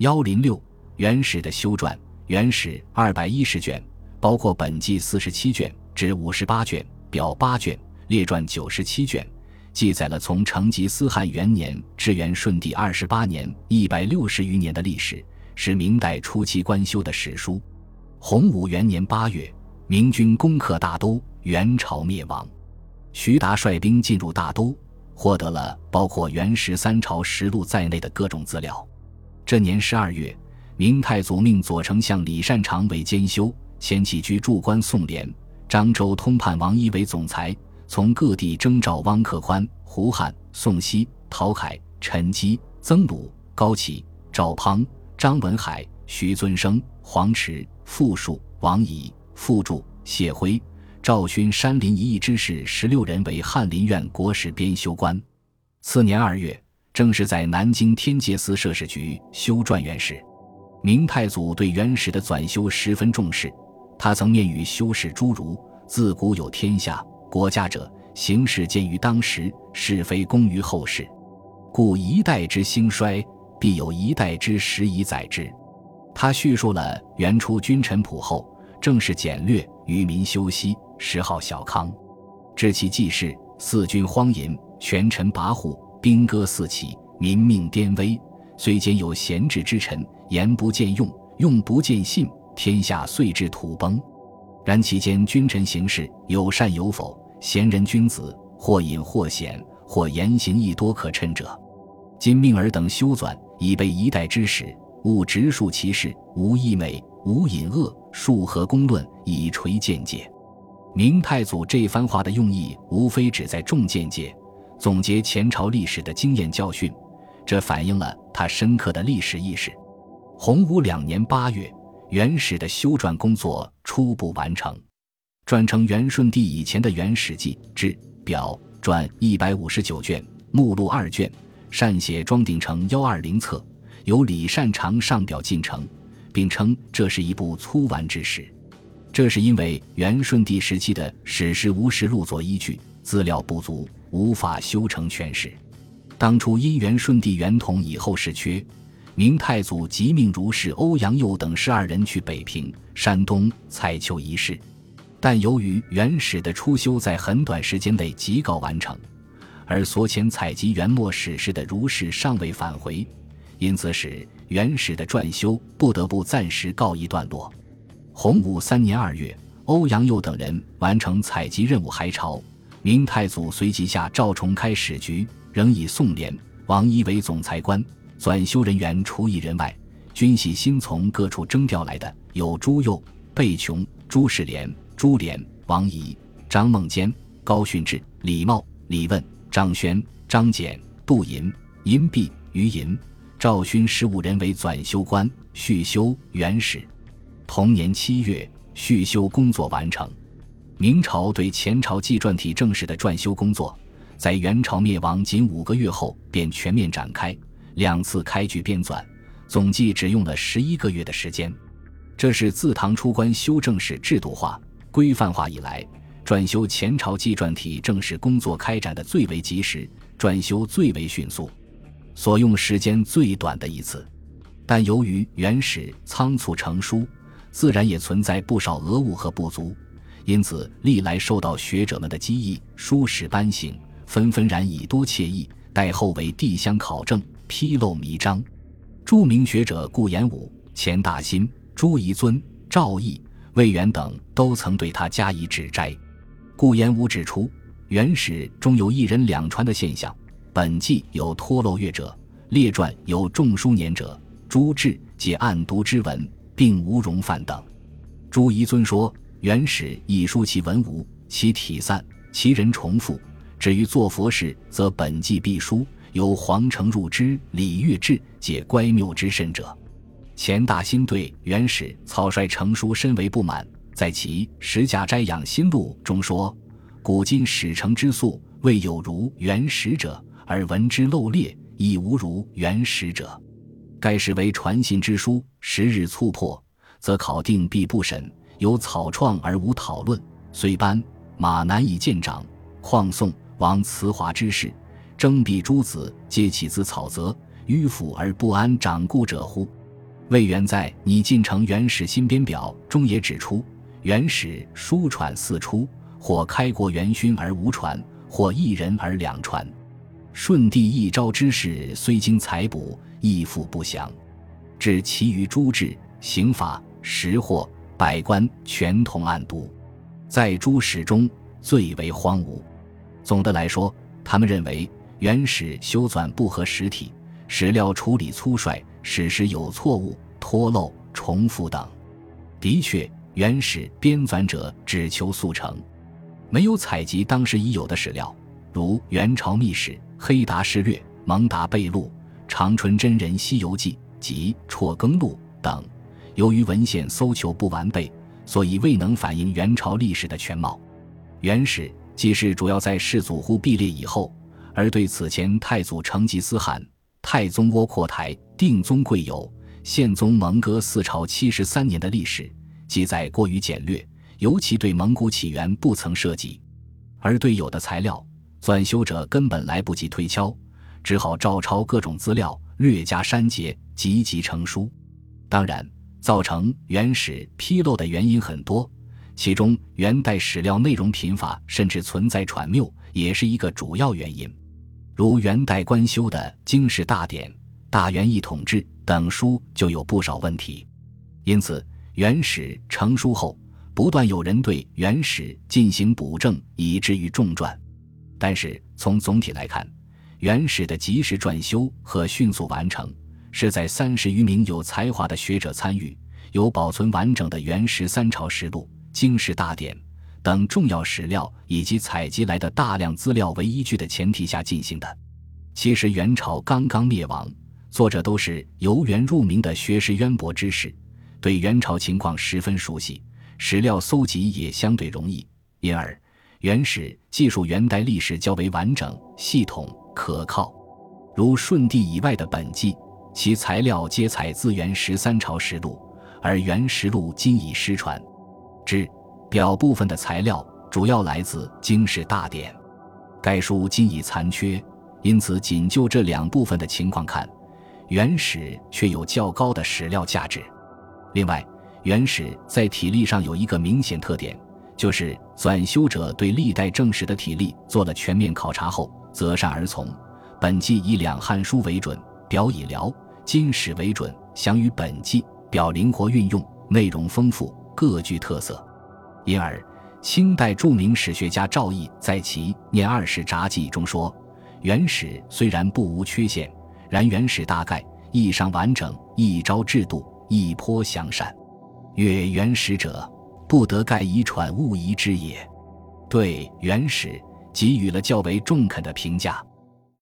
幺零六元史的修撰，元史二百一十卷，包括本纪四十七卷至五十八卷，表八卷，列传九十七卷，记载了从成吉思汗元年至元顺帝二十八年一百六十余年的历史，是明代初期官修的史书。洪武元年八月，明军攻克大都，元朝灭亡。徐达率兵进入大都，获得了包括元十三朝实录在内的各种资料。这年十二月，明太祖命左丞相李善长为监修，前起居驻官宋濂、漳州通判王一为总裁，从各地征召汪克宽、胡汉、宋熙、陶凯、陈基、曾鲁、高启、赵滂、张文海、徐尊生、黄池、傅树、王仪、傅柱、谢辉、赵勋、山林一役之士十六人为翰林院国史编修官。次年二月。正是在南京天界寺摄事局修撰元史，明太祖对元史的纂修十分重视。他曾面语修史诸儒：“自古有天下国家者，行事见于当时，是非功于后世。故一代之兴衰，必有一代之时以载之。”他叙述了元初君臣朴厚，政事简略，愚民休息，谥号小康。知其记事，四君荒淫，权臣跋扈。兵戈四起，民命颠危。虽兼有贤智之臣，言不见用，用不见信，天下遂至土崩。然其间君臣行事有善有否，贤人君子或隐或显，或言行亦多可称者。今命尔等修纂，以备一代之史，勿直述其事，无溢美，无隐恶，述何公论，以垂见解。明太祖这番话的用意，无非只在重见解。总结前朝历史的经验教训，这反映了他深刻的历史意识。洪武两年八月，元史的修撰工作初步完成，撰成元顺帝以前的《元史记》志表传一百五十九卷，目录二卷，善写装订成幺二零册，由李善长上表进呈，并称这是一部粗完之史。这是因为元顺帝时期的史实无实录作依据，资料不足。无法修成全史。当初因元顺帝元统以后事缺，明太祖即命儒士欧阳佑等十二人去北平、山东采求遗事，但由于元史的初修在很短时间内即告完成，而所遣采集元末史事的儒士尚未返回，因此使元史的撰修不得不暂时告一段落。洪武三年二月，欧阳佑等人完成采集任务还朝。明太祖随即下诏重开史局，仍以宋濂、王一为总裁官，纂修人员除一人外，均系新从各处征调来的，有朱佑、贝琼、朱世廉、朱濂、王仪、张孟坚、高训志、李茂、李问、张轩、张简、杜寅、殷弼、于寅、赵勋十五人为纂修官，续修元史。同年七月，续修工作完成。明朝对前朝纪传体正史的撰修工作，在元朝灭亡仅五个月后便全面展开，两次开局编纂，总计只用了十一个月的时间。这是自唐出关修正史制度化、规范化以来，撰修前朝纪传体正史工作开展的最为及时、撰修最为迅速、所用时间最短的一次。但由于原始仓促成书，自然也存在不少讹误和不足。因此，历来受到学者们的激议，书史颁行，纷纷然以多窃议，待后为递相考证，披露迷章。著名学者顾炎武、钱大新、朱彝尊、赵翼、魏源等都曾对他加以指摘。顾炎武指出，元史中有一人两传的现象，本纪有脱漏阅者，列传有重书年者，朱志皆暗读之文，并无容犯等。朱彝尊说。元史亦书其文无，其体散，其人重复。至于做佛事，则本纪必书，由皇城入之礼乐志，皆乖谬之甚者。钱大新对元史草率成书深为不满，在其《十家斋养心录》中说：“古今史成之素，未有如元史者，而闻之漏裂，亦无如元史者。该史为传信之书，时日促迫，则考定必不审。”有草创而无讨论，虽班马难以见长，况宋王辞华之事，征辟诸子，皆起自草泽，迂腐而不安掌故者乎？魏源在《拟晋城元始新编表》中也指出，元始书传四出，或开国元勋而无传，或一人而两传。舜帝一朝之事，虽经采补，亦复不详。至其余诸制、刑法、识货、百官，全同案牍，在诸史中最为荒芜。总的来说，他们认为原始修纂不合实体，史料处理粗率，史实有错误、脱漏、重复等。的确，原始编纂者只求速成，没有采集当时已有的史料，如《元朝秘史》。《黑达事略》《蒙达备录》《长春真人西游记》及《辍耕录》等，由于文献搜求不完备，所以未能反映元朝历史的全貌。元史记事主要在世祖忽必烈以后，而对此前太祖成吉思汗、太宗窝阔台、定宗贵友、宪宗蒙哥四朝七十三年的历史记载过于简略，尤其对蒙古起源不曾涉及，而对有的材料。纂修者根本来不及推敲，只好照抄各种资料，略加删节，集集成书。当然，造成原始纰漏的原因很多，其中元代史料内容贫乏，甚至存在传谬，也是一个主要原因。如元代官修的《经世大典》《大元义统志》等书就有不少问题。因此，元史成书后，不断有人对元史进行补正，以至于重撰。但是从总体来看，原始的及时撰修和迅速完成，是在三十余名有才华的学者参与、有保存完整的元十三朝实录、经世大典等重要史料以及采集来的大量资料为依据的前提下进行的。其实元朝刚刚灭亡，作者都是由元入明的学识渊博之士，对元朝情况十分熟悉，史料搜集也相对容易，因而。元始记述元代历史较为完整、系统、可靠，如舜帝以外的本纪，其材料皆采自元十三朝实录，而元实录今已失传。之表部分的材料主要来自《经世大典》，该书今已残缺，因此仅就这两部分的情况看，原始却有较高的史料价值。另外，原始在体例上有一个明显特点。就是纂修者对历代正史的体例做了全面考察后，择善而从。本纪以两汉书为准，表以辽金史为准，详于本纪表灵活运用，内容丰富，各具特色。因而，清代著名史学家赵翼在其《念二史札记》中说：“元史虽然不无缺陷，然元史大概意尚完整，一招制度一颇详善。曰元史者。”不得盖遗传勿遗之也，对原始给予了较为中肯的评价。